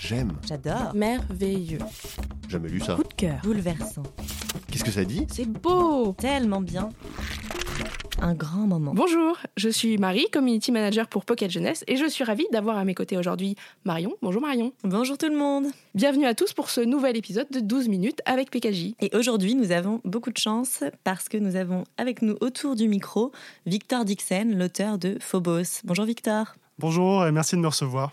J'aime. J'adore. Merveilleux. Jamais lu ça. Coup de cœur. Bouleversant. Qu'est-ce que ça dit? C'est beau. Tellement bien. Un grand moment. Bonjour, je suis Marie, community manager pour Pocket Jeunesse, et je suis ravie d'avoir à mes côtés aujourd'hui Marion. Bonjour Marion. Bonjour tout le monde. Bienvenue à tous pour ce nouvel épisode de 12 minutes avec PKJ. Et aujourd'hui, nous avons beaucoup de chance parce que nous avons avec nous autour du micro Victor Dixon, l'auteur de Phobos. Bonjour Victor. Bonjour et merci de me recevoir.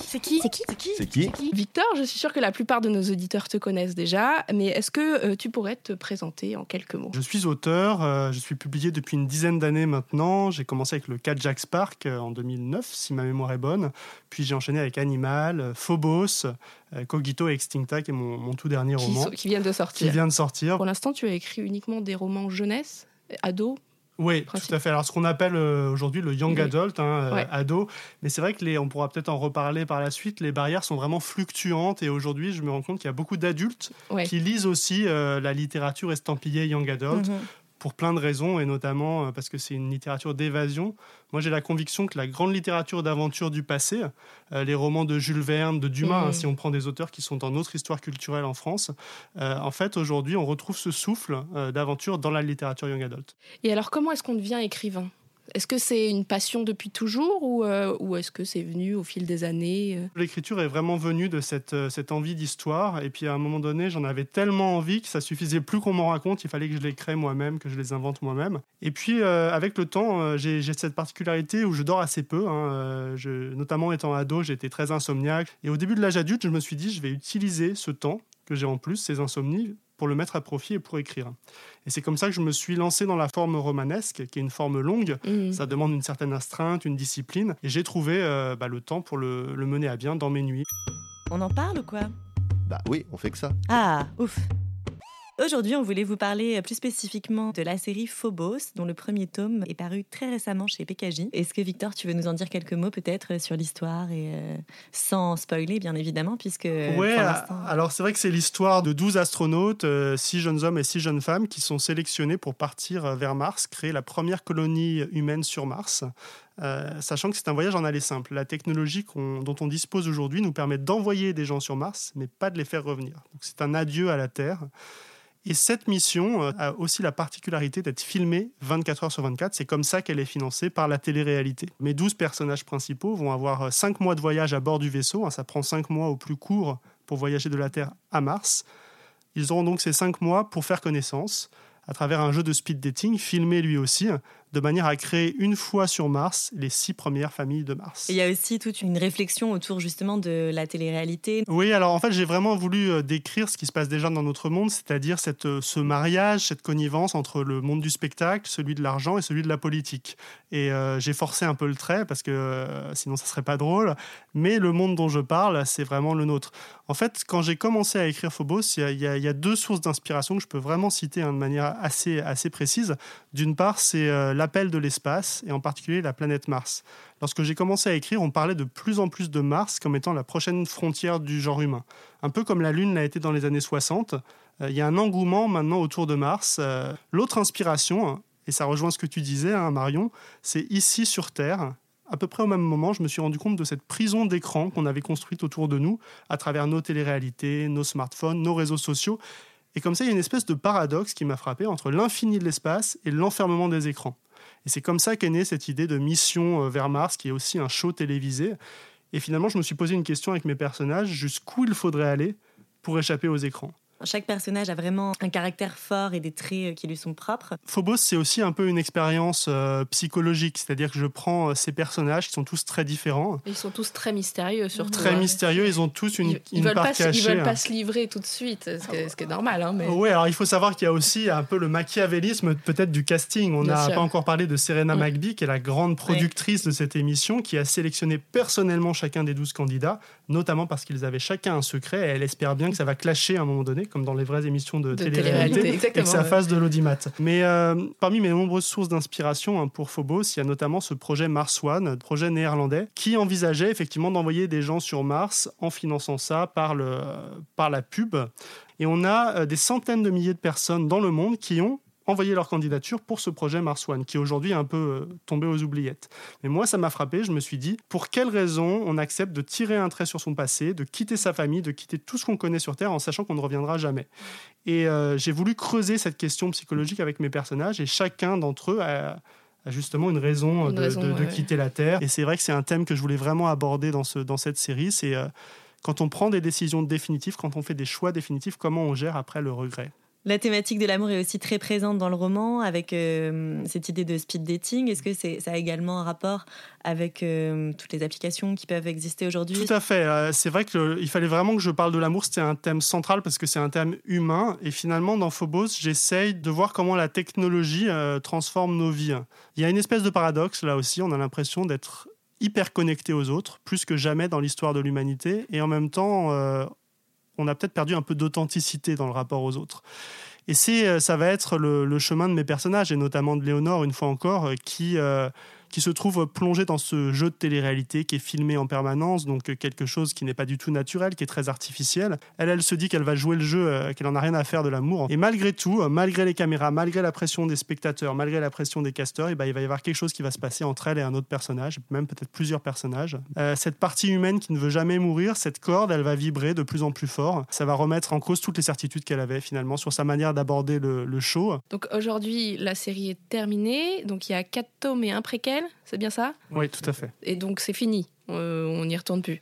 C'est qui C'est qui C'est qui Victor, je suis sûre que la plupart de nos auditeurs te connaissent déjà, mais est-ce que euh, tu pourrais te présenter en quelques mots? Je suis auteur, euh, je suis publié depuis une dizaine d'années maintenant. J'ai commencé avec le 4 Jack Spark euh, en 2009, si ma mémoire est bonne. Puis j'ai enchaîné avec Animal, euh, Phobos, euh, Cogito et Extincta, qui est mon, mon tout dernier qui, roman, qui viennent de qui sortir vient de sortir. Pour l'instant, tu as écrit uniquement des romans jeunesse, ados. Oui, Principe. tout à fait. Alors, ce qu'on appelle euh, aujourd'hui le young Oui. adult, hein, euh, Ouais. ado. Mais c'est vrai que les, on pourra peut-être en reparler par la suite. Les barrières sont vraiment fluctuantes et aujourd'hui, je me rends compte qu'il y a beaucoup d'adultes Ouais. qui lisent aussi euh, la littérature estampillée young adult. Mhm. Pour plein de raisons, et notamment euh, parce que c'est une littérature d'évasion. Moi, j'ai la conviction que la grande littérature d'aventure du passé, euh, les romans de Jules Verne, de Dumas, hein, si on prend des auteurs qui sont dans notre histoire culturelle en France, euh, en fait, aujourd'hui, on retrouve ce souffle euh, d'aventure dans la littérature young adult. Et alors, comment est-ce qu'on devient écrivain? Est-ce que c'est une passion depuis toujours ou, euh, ou est-ce que c'est venu au fil des années euh? L'écriture est vraiment venue de cette, euh, cette envie d'histoire, et puis à un moment donné, j'en avais tellement envie que ça suffisait plus qu'on m'en raconte, il fallait que je les crée moi-même, que je les invente moi-même. Et puis, avec le temps, j'ai cette particularité où je dors assez peu, hein, notamment étant ado, j'étais très insomniaque, et au début de l'âge adulte, je me suis dit, je vais utiliser ce temps que j'ai en plus, ces insomnies, pour le mettre à profit et pour écrire. Et c'est comme ça que je me suis lancé dans la forme romanesque, qui est une forme longue, Mhm. ça demande une certaine astreinte, une discipline. Et j'ai trouvé euh, bah, le temps pour le, le mener à bien dans mes nuits. On en parle ou quoi? Bah oui, on fait que ça. Ah, ouf. Aujourd'hui, on voulait vous parler plus spécifiquement de la série Phobos, dont le premier tome est paru très récemment chez PKJ. Est-ce que Victor, tu veux nous en dire quelques mots peut-être sur l'histoire et euh, sans spoiler, bien évidemment, puisque ouais, alors c'est vrai que c'est l'histoire de 12 astronautes, 6 jeunes hommes et 6 jeunes femmes, qui sont sélectionnés pour partir euh, vers Mars, créer la première colonie humaine sur Mars. Euh, sachant que c'est un voyage en aller simple. La technologie dont on dispose aujourd'hui nous permet d'envoyer des gens sur Mars, mais pas de les faire revenir. Donc c'est un adieu à la Terre. Et cette mission euh, a aussi la particularité d'être filmée 24 heures sur 24. C'est comme ça qu'elle est financée par la télé-réalité. Mes 12 personnages principaux vont avoir 5 mois de voyage à bord du vaisseau. hein, Ça prend 5 mois au plus court pour voyager de la Terre à Mars. Ils auront donc ces 5 mois pour faire connaissance à travers un jeu de speed dating filmé lui aussi, de manière à créer une fois sur Mars les 6 premières familles de Mars. Et il y a aussi toute une réflexion autour justement de la télé-réalité. Oui, alors en fait, j'ai vraiment voulu euh, décrire ce qui se passe déjà dans notre monde, c'est-à-dire cette, euh, ce mariage, cette connivence entre le monde du spectacle, celui de l'argent et celui de la politique. Et euh, j'ai forcé un peu le trait parce que euh, sinon ça serait pas drôle. Mais le monde dont je parle, c'est vraiment le nôtre. En fait, quand j'ai commencé à écrire Phobos, il y a- il y, a- il y a deux sources d'inspiration que je peux vraiment citer hein, de manière assez, assez précise. D'une part, c'est euh, l'appel de l'espace et en particulier la planète Mars. Lorsque j'ai commencé à écrire, on parlait de plus en plus de Mars comme étant la prochaine frontière du genre humain. Un peu comme la Lune l'a été dans les années 60. Euh, Il y a un engouement maintenant autour de Mars. Euh, L'autre inspiration, hein, et ça rejoint ce que tu disais, hein, Marion, c'est ici sur Terre. À peu près au même moment, je me suis rendu compte de cette prison d'écran qu'on avait construite autour de nous, à travers nos téléréalités, nos smartphones, nos réseaux sociaux. Et comme ça, il y a une espèce de paradoxe qui m'a frappé entre l'infini de l'espace et l'enfermement des écrans. Et c'est comme ça qu'est née cette idée de mission euh, vers Mars, qui est aussi un show télévisé. Et finalement, je me suis posé une question avec mes personnages, jusqu'où il faudrait aller pour échapper aux écrans. Chaque personnage a vraiment un caractère fort et des traits euh, qui lui sont propres. Phobos, c'est aussi un peu une expérience euh, psychologique, c'est-à-dire que je prends euh, ces personnages qui sont tous très différents, Ils sont tous très mystérieux, surtout. très hein. mystérieux, ils ont tous une, Ils, ils une veulent part pas, se- ils cachée. veulent hein. pas se livrer tout de suite, ce qui est, ce qui est normal. Hein, mais... Oui, alors il faut savoir qu'il y a aussi un peu le machiavélisme peut-être du casting. On n'a pas encore parlé de Serena Mm. McBee, qui est la grande productrice de cette émission, qui a sélectionné personnellement chacun des 12 candidats, notamment parce qu'ils avaient chacun un secret, et elle espère bien que ça va clasher à un moment donné, comme dans les vraies émissions de, De télé-réalité, et que ça ouais. fasse de l'audimat. Mais euh, parmi mes nombreuses sources d'inspiration hein, pour Phobos, il y a notamment ce projet Mars One, projet néerlandais, qui envisageait effectivement d'envoyer des gens sur Mars en finançant ça par, le, par la pub. Et on a euh, des centaines de milliers de personnes dans le monde qui ont envoyé leur candidature pour ce projet Mars One, qui aujourd'hui est un peu euh, tombé aux oubliettes. Mais moi, ça m'a frappé. Je me suis dit, pour quelle raison on accepte de tirer un trait sur son passé, de quitter sa famille, de quitter tout ce qu'on connaît sur Terre en sachant qu'on ne reviendra jamais? Et euh, j'ai voulu creuser cette question psychologique avec mes personnages, et chacun d'entre eux a a justement une raison, Une de, raison, de- de ouais. quitter la Terre. Et c'est vrai que c'est un thème que je voulais vraiment aborder dans, ce, dans cette série. C'est euh, quand on prend des décisions définitives, quand on fait des choix définitifs, comment on gère après le regret? La thématique de l'amour est aussi très présente dans le roman avec euh, cette idée de speed dating. Est-ce que c'est, ça a également un rapport avec euh, toutes les applications qui peuvent exister aujourd'hui? Tout à fait. Euh, c'est vrai qu'il fallait vraiment que je parle de l'amour. C'était un thème central parce que c'est un thème humain. Et finalement, dans Phobos, j'essaye de voir comment la technologie transforme nos vies. Il y a une espèce de paradoxe là aussi. On a l'impression d'être hyper connecté aux autres, plus que jamais dans l'histoire de l'humanité. Et en même temps, on a peut-être perdu un peu d'authenticité dans le rapport aux autres. Et c'est, euh, ça va être le, chemin de mes personnages, et notamment de Léonore, une fois encore, euh, qui, euh, qui se trouve plongée dans ce jeu de télé-réalité qui est filmé en permanence, donc euh, quelque chose qui n'est pas du tout naturel, qui est très artificiel. Elle, elle se dit qu'elle va jouer le jeu, euh, qu'elle en a rien à faire de l'amour. Et malgré tout, euh, malgré les caméras, malgré la pression des spectateurs, malgré la pression des casteurs, et ben, il va y avoir quelque chose qui va se passer entre elle et un autre personnage, même peut-être plusieurs personnages. Cette partie humaine qui ne veut jamais mourir, cette corde, elle va vibrer de plus en plus fort. Ça va remettre en cause toutes les certitudes qu'elle avait finalement sur sa manière d'aborder le, le show. Donc aujourd'hui, la série est terminée. Donc il y a quatre tomes et un préquel, c'est bien ça? Oui, tout à fait. Et donc c'est fini. Euh, on n'y retourne plus.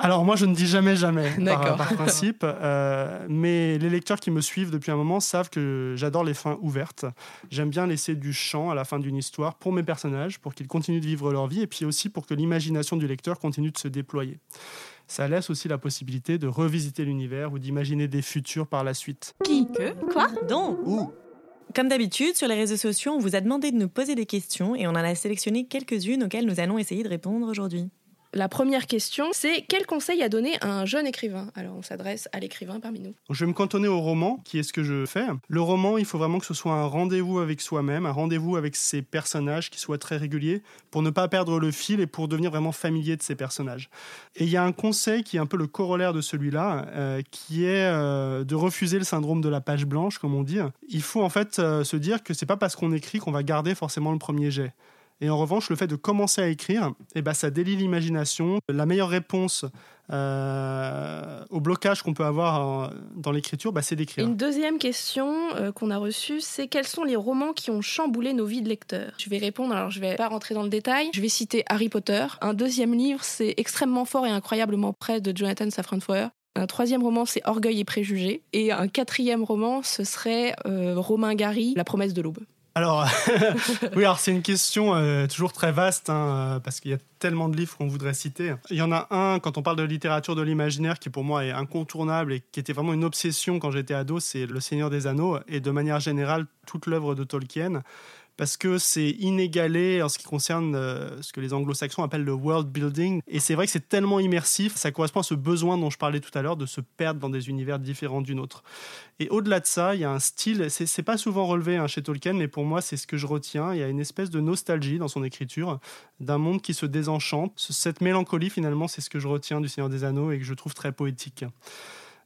Alors moi je ne dis jamais jamais par, D'accord. par principe, euh, mais les lecteurs qui me suivent depuis un moment savent que j'adore les fins ouvertes. J'aime bien laisser du champ à la fin d'une histoire pour mes personnages, pour qu'ils continuent de vivre leur vie et puis aussi pour que l'imagination du lecteur continue de se déployer. Ça laisse aussi la possibilité de revisiter l'univers ou d'imaginer des futurs par la suite. Qui? Que? Quoi? Donc Où? Comme d'habitude, sur les réseaux sociaux, on vous a demandé de nous poser des questions et on en a sélectionné quelques-unes auxquelles nous allons essayer de répondre aujourd'hui. La première question, c'est quel conseil à donner à un jeune écrivain? Alors on s'adresse à l'écrivain parmi nous. Je vais me cantonner au roman, qui est ce que je fais. Le roman, il faut vraiment que ce soit un rendez-vous avec soi-même, un rendez-vous avec ses personnages qui soit très régulier, pour ne pas perdre le fil et pour devenir vraiment familier de ces personnages. Et il y a un conseil qui est un peu le corollaire de celui-là, euh, qui est euh, de refuser le syndrome de la page blanche, comme on dit. Il faut en fait euh, se dire que c'est pas parce qu'on écrit qu'on va garder forcément le premier jet. Et en revanche, le fait de commencer à écrire, eh ben, ça délie l'imagination. La meilleure réponse euh, au blocage qu'on peut avoir euh, dans l'écriture, bah, c'est d'écrire. Une deuxième question euh, qu'on a reçue, c'est quels sont les romans qui ont chamboulé nos vies de lecteurs? Je vais répondre, alors je vais pas rentrer dans le détail. Je vais citer Harry Potter. Un deuxième livre, c'est Extrêmement fort et incroyablement près de Jonathan Safran Foer. Un troisième roman, c'est Orgueil et préjugés. Et un quatrième roman, ce serait Romain Gary, La promesse de l'aube. Alors, oui, alors c'est une question euh, toujours très vaste, hein, euh, parce qu'il y a tellement de livres qu'on voudrait citer. Il y en a un, quand on parle de littérature de l'imaginaire, qui pour moi est incontournable et qui était vraiment une obsession quand j'étais ado, c'est Le Seigneur des Anneaux, et de manière générale, toute l'œuvre de Tolkien. Parce que c'est inégalé en ce qui concerne euh, ce que les anglo-saxons appellent le world building. Et c'est vrai que c'est tellement immersif, ça correspond à ce besoin dont je parlais tout à l'heure de se perdre dans des univers différents d'une autre. Et au-delà de ça, il y a un style, c'est pas souvent relevé hein, chez Tolkien, mais pour moi, c'est ce que je retiens. Il y a une espèce de nostalgie dans son écriture, d'un monde qui se désenchante. Ce- Cette mélancolie, finalement, c'est ce que je retiens du Seigneur des Anneaux et que je trouve très poétique.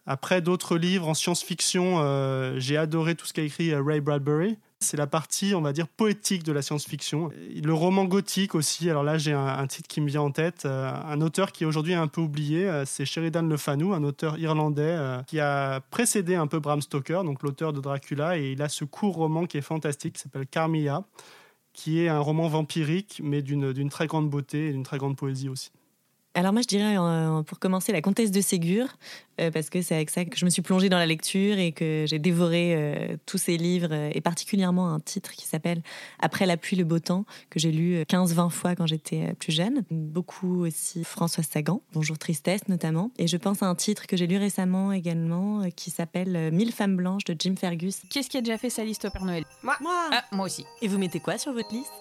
Après d'autres livres en science-fiction, euh, j'ai adoré tout ce qu'a écrit euh, Ray Bradbury. C'est la partie, on va dire, poétique de la science-fiction. Le roman gothique aussi. Alors là, j'ai un, titre qui me vient en tête. euh, un auteur qui est aujourd'hui un peu oublié, euh, c'est Sheridan Le Fanu, un auteur irlandais euh, qui a précédé un peu Bram Stoker, donc l'auteur de Dracula. Et il a ce court roman qui est fantastique, qui s'appelle Carmilla, qui est un roman vampirique, mais d'une très grande beauté et d'une très grande poésie aussi. Alors moi, je dirais euh, pour commencer la comtesse de Ségur, euh, parce que c'est avec ça que je me suis plongée dans la lecture et que j'ai dévoré euh, tous ces livres, euh, et particulièrement un titre qui s'appelle Après la pluie, le beau temps, que j'ai lu euh, 15-20 fois quand j'étais plus jeune. Beaucoup aussi François Sagan, Bonjour Tristesse notamment. Et je pense à un titre que j'ai lu récemment également, qui s'appelle Mille femmes blanches de Jim Fergus. Qui est-ce qui a déjà fait sa liste au Père Noël? Moi Ah, moi aussi. Et vous mettez quoi sur votre liste?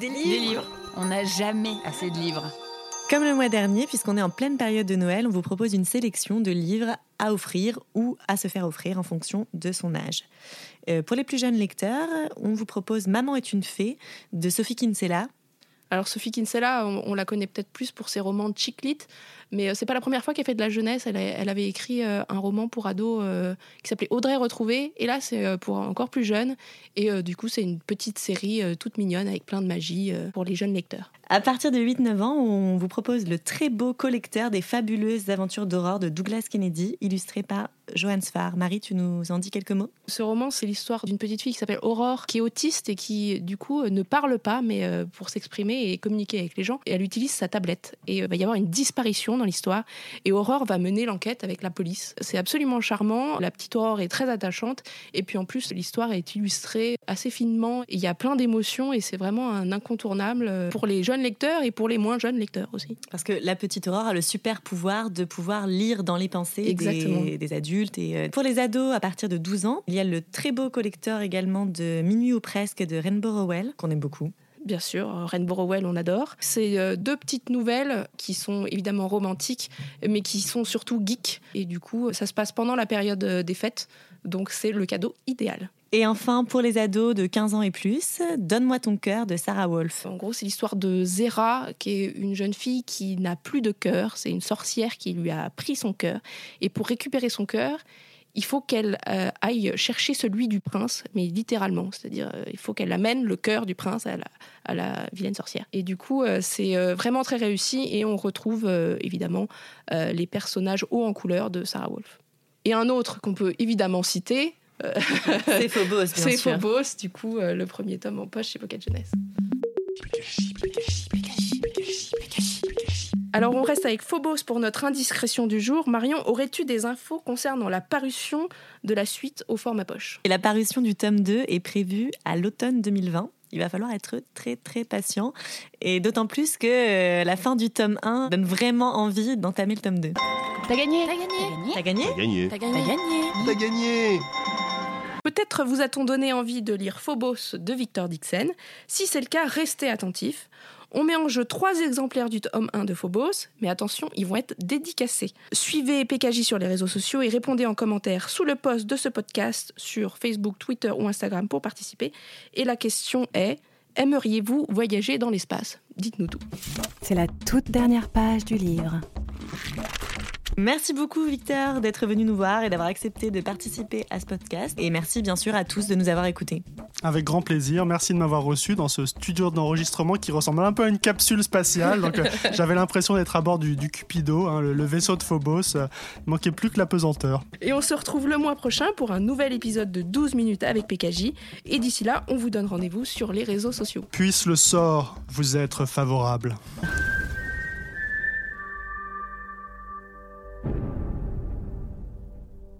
Des Des livres. On n'a jamais assez de livres. Comme le mois dernier, puisqu'on est en pleine période de Noël, on vous propose une sélection de livres à offrir ou à se faire offrir en fonction de son âge. Euh, pour les plus jeunes lecteurs, on vous propose Maman est une fée de Sophie Kinsella. Alors Sophie Kinsella, on, la connaît peut-être plus pour ses romans de chick mais euh, c'est pas la première fois qu'elle fait de la jeunesse. Elle, avait écrit euh, un roman pour ados euh, qui s'appelait Audrey retrouvée, et là c'est pour encore plus jeunes. Et du coup c'est une petite série toute mignonne avec plein de magie pour les jeunes lecteurs. À partir de 8-9 ans, on vous propose le très beau collecteur des fabuleuses aventures d'aurore de Douglas Kennedy, illustré par Johan Sfar. Marie, tu nous en dis quelques mots? Ce roman, c'est l'histoire d'une petite fille qui s'appelle Aurore, qui est autiste et qui, du coup, ne parle pas, mais euh, pour s'exprimer et communiquer avec les gens, elle utilise sa tablette. Et il va y avoir une disparition dans l'histoire. Et Aurore va mener l'enquête avec la police. C'est absolument charmant. La petite Aurore est très attachante. Et puis en plus, l'histoire est illustrée assez finement. Il y a plein d'émotions et c'est vraiment un incontournable euh, pour les jeunes lecteurs et pour les moins jeunes lecteurs aussi. Parce que la petite Aurore a le super pouvoir de pouvoir lire dans les pensées des, des adultes. Et euh, pour les ados à partir de 12 ans, il y a le très beau collecteur également de Minuit ou presque de Rainbow Rowell, qu'on aime beaucoup. Bien sûr, euh, Rainbow Rowell, on adore. C'est euh, deux petites nouvelles qui sont évidemment romantiques, mais qui sont surtout geeks. Et du coup, ça se passe pendant la période euh, des fêtes, donc c'est le cadeau idéal. Et enfin, pour les ados de 15 ans et plus, Donne-moi ton cœur de Sarah Wolf. En gros, c'est l'histoire de Zera, qui est une jeune fille qui n'a plus de cœur. C'est une sorcière qui lui a pris son cœur. Et pour récupérer son cœur, il faut qu'elle euh, aille chercher celui du prince, mais littéralement. C'est-à-dire, euh, il faut qu'elle amène le cœur du prince à la, à la vilaine sorcière. Et du coup, euh, c'est vraiment très réussi. Et on retrouve évidemment les personnages hauts en couleur de Sarah Wolf. Et un autre qu'on peut évidemment citer, C'est Phobos, bien c'est. Phobos, du coup, le premier tome en poche chez Pocket Jeunesse. Alors on reste avec Phobos pour notre indiscrétion du jour. Marion, aurais-tu des infos concernant la parution de la suite au format poche? Et la parution du tome 2 est prévue à l'automne 2020. Il va falloir être très très patient et d'autant plus que euh, la fin du tome 1 donne vraiment envie d'entamer le tome 2. T'as gagné T'as gagné T'as gagné T'as gagné? T'as gagné T'as gagné. Peut-être vous a-t-on donné envie de lire Phobos de Victor Dixon. Si c'est le cas, restez attentifs. On met en jeu trois exemplaires du tome 1 de Phobos, mais attention, ils vont être dédicacés. Suivez PKJ sur les réseaux sociaux et répondez en commentaire sous le post de ce podcast sur Facebook, Twitter ou Instagram pour participer. Et la question est aimeriez-vous voyager dans l'espace? Dites-nous tout. C'est la toute dernière page du livre. Merci beaucoup Victor d'être venu nous voir et d'avoir accepté de participer à ce podcast. Et merci bien sûr à tous de nous avoir écoutés. Avec grand plaisir. Merci de m'avoir reçu dans ce studio d'enregistrement qui ressemble un peu à une capsule spatiale. Donc, euh, j'avais l'impression d'être à bord du, du Cupido, hein, le, le vaisseau de Phobos. Euh, il manquait plus que la pesanteur. Et on se retrouve le mois prochain pour un nouvel épisode de 12 minutes avec PKJ. Et d'ici là, on vous donne rendez-vous sur les réseaux sociaux. Puisse le sort vous être favorable.